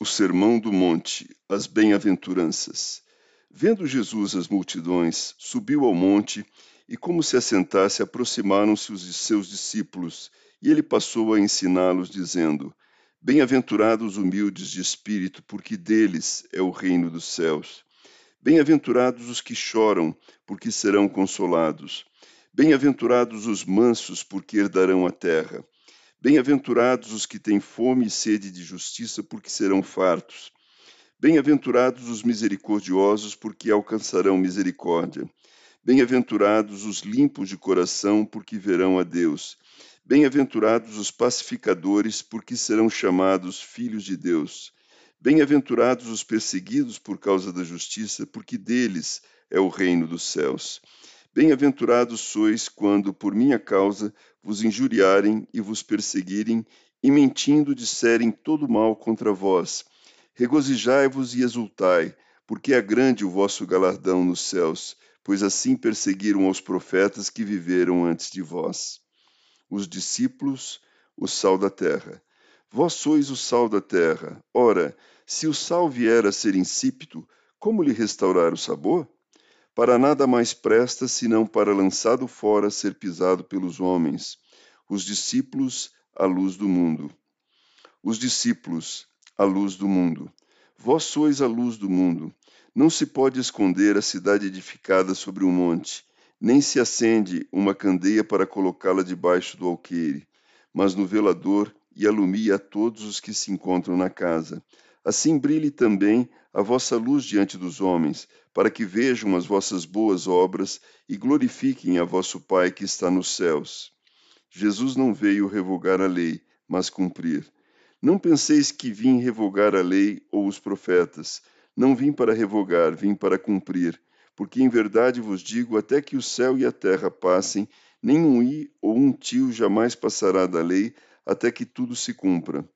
O Sermão do Monte As Bem-aventuranças Vendo Jesus as multidões, subiu ao monte e, como se assentasse, aproximaram-se os seus discípulos e ele passou a ensiná-los, dizendo: Bem-aventurados os humildes de espírito, porque deles é o reino dos céus. Bem-aventurados os que choram, porque serão consolados. Bem-aventurados os mansos, porque herdarão a terra. Bem-aventurados os que têm fome e sede de justiça, porque serão fartos. Bem-aventurados os misericordiosos, porque alcançarão misericórdia. Bem-aventurados os limpos de coração, porque verão a Deus. Bem-aventurados os pacificadores, porque serão chamados filhos de Deus. Bem-aventurados os perseguidos por causa da justiça, porque deles é o reino dos céus. Bem-aventurados sois quando, por minha causa, vos injuriarem e vos perseguirem, e mentindo disserem todo mal contra vós. Regozijai-vos e exultai, porque é grande o vosso galardão nos céus, pois assim perseguiram os profetas que viveram antes de vós. Os discípulos, o sal da terra. Vós sois o sal da terra. Ora, se o sal vier a ser insípido, como lhe restaurar o sabor? Para nada mais presta senão para lançado fora ser pisado pelos homens, os discípulos, a luz do mundo. Os discípulos, a luz do mundo. Vós sois a luz do mundo. Não se pode esconder a cidade edificada sobre um monte, nem se acende uma candeia para colocá-la debaixo do alqueire, mas no velador e alumia a todos os que se encontram na casa. Assim brilhe também a vossa luz diante dos homens, para que vejam as vossas boas obras e glorifiquem a vosso Pai que está nos céus. Jesus não veio revogar a lei, mas cumprir. Não penseis que vim revogar a lei ou os profetas. Não vim para revogar, vim para cumprir. Porque em verdade vos digo: até que o céu e a terra passem, nem um i ou um tio jamais passará da lei, até que tudo se cumpra.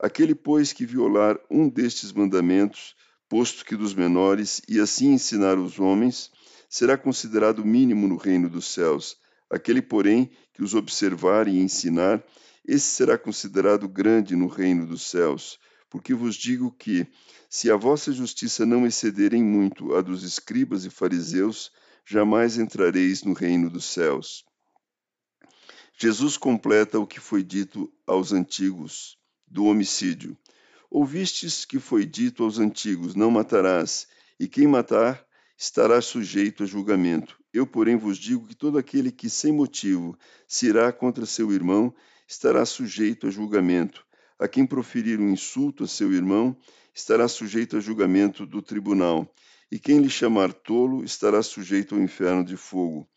Aquele, pois, que violar um destes mandamentos, posto que dos menores, e assim ensinar os homens, será considerado mínimo no reino dos céus. Aquele, porém, que os observar e ensinar, esse será considerado grande no reino dos céus. Porque vos digo que, se a vossa justiça não exceder em muito a dos escribas e fariseus, jamais entrareis no reino dos céus. Jesus completa o que foi dito aos antigos do homicídio. Ouvistes que foi dito aos antigos: Não matarás, e quem matar estará sujeito a julgamento. Eu, porém, vos digo que todo aquele que sem motivo se irá contra seu irmão estará sujeito a julgamento. A quem proferir um insulto a seu irmão estará sujeito a julgamento do tribunal. E quem lhe chamar tolo estará sujeito ao inferno de fogo.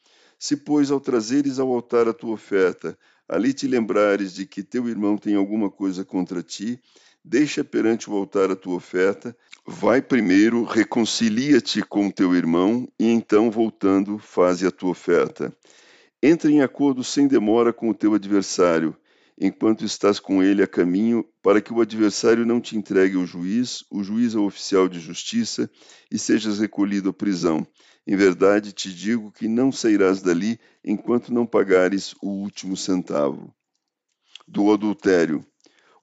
Se, pois, ao trazeres ao altar a tua oferta, ali te lembrares de que teu irmão tem alguma coisa contra ti, deixa perante o altar a tua oferta, vai primeiro, reconcilia-te com teu irmão, e então, voltando, faze a tua oferta. Entra em acordo sem demora com o teu adversário, enquanto estás com ele a caminho, para que o adversário não te entregue ao juiz, o juiz ao oficial de justiça, e sejas recolhido à prisão. Em verdade te digo que não sairás dali enquanto não pagares o último centavo. Do adultério.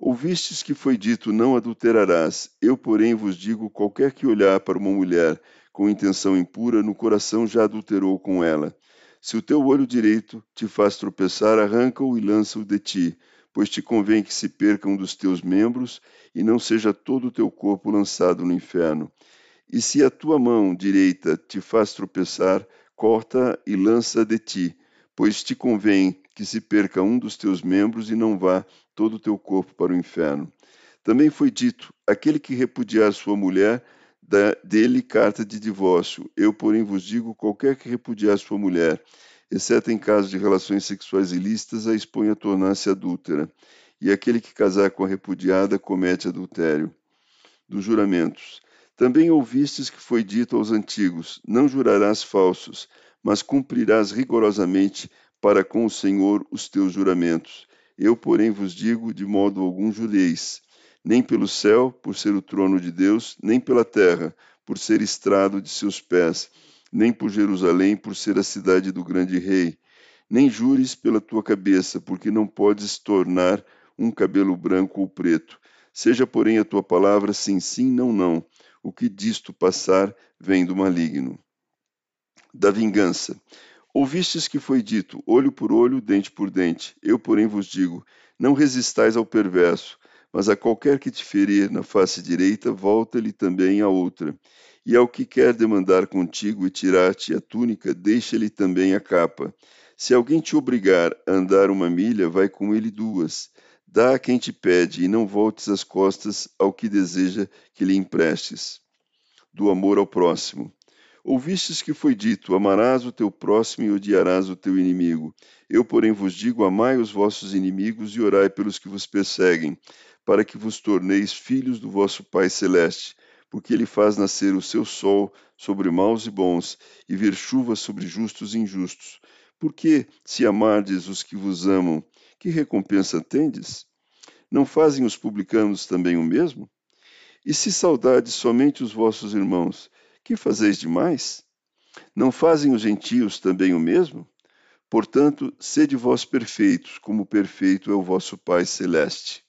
Ouvistes que foi dito: Não adulterarás. Eu, porém, vos digo: qualquer que olhar para uma mulher com intenção impura, no coração já adulterou com ela. Se o teu olho direito te faz tropeçar, arranca-o e lança-o de ti, pois te convém que se perca um dos teus membros e não seja todo o teu corpo lançado no inferno. E se a tua mão direita te faz tropeçar, corta e lança de ti, pois te convém que se perca um dos teus membros e não vá todo o teu corpo para o inferno. Também foi dito: aquele que repudiar sua mulher, dele carta de divórcio. Eu, porém, vos digo: qualquer que repudiar sua mulher, exceto em caso de relações sexuais ilícitas, a expõe a tornar-se adúltera. E aquele que casar com a repudiada comete adultério. Dos juramentos. Também ouvistes que foi dito aos antigos: Não jurarás falsos, mas cumprirás rigorosamente para com o Senhor os teus juramentos. Eu, porém, vos digo: de modo algum jureis, nem pelo céu, por ser o trono de Deus, nem pela terra, por ser estrado de seus pés, nem por Jerusalém, por ser a cidade do grande rei. Nem jures pela tua cabeça, porque não podes tornar um cabelo branco ou preto. Seja, porém, a tua palavra sim, sim, não, não o que disto passar vem do maligno. Da vingança. Ouvistes que foi dito: olho por olho, dente por dente. Eu, porém, vos digo: não resistais ao perverso, mas a qualquer que te ferir na face direita, volta-lhe também a outra. E ao que quer demandar contigo e tirar-te a túnica, deixa-lhe também a capa. Se alguém te obrigar a andar uma milha, vai com ele duas. Dá a quem te pede, e não voltes as costas ao que deseja que lhe emprestes. Do amor ao próximo. Ouvistes que foi dito: Amarás o teu próximo e odiarás o teu inimigo. Eu, porém, vos digo: Amai os vossos inimigos e orai pelos que vos perseguem, para que vos torneis filhos do vosso Pai Celeste, porque ele faz nascer o seu sol sobre maus e bons, e vir chuva sobre justos e injustos. Porque, se amardes os que vos amam, que recompensa tendes? Não fazem os publicanos também o mesmo? E se saudades somente os vossos irmãos, que fazeis demais? Não fazem os gentios também o mesmo? Portanto, sede vós perfeitos, como perfeito é o vosso Pai celeste.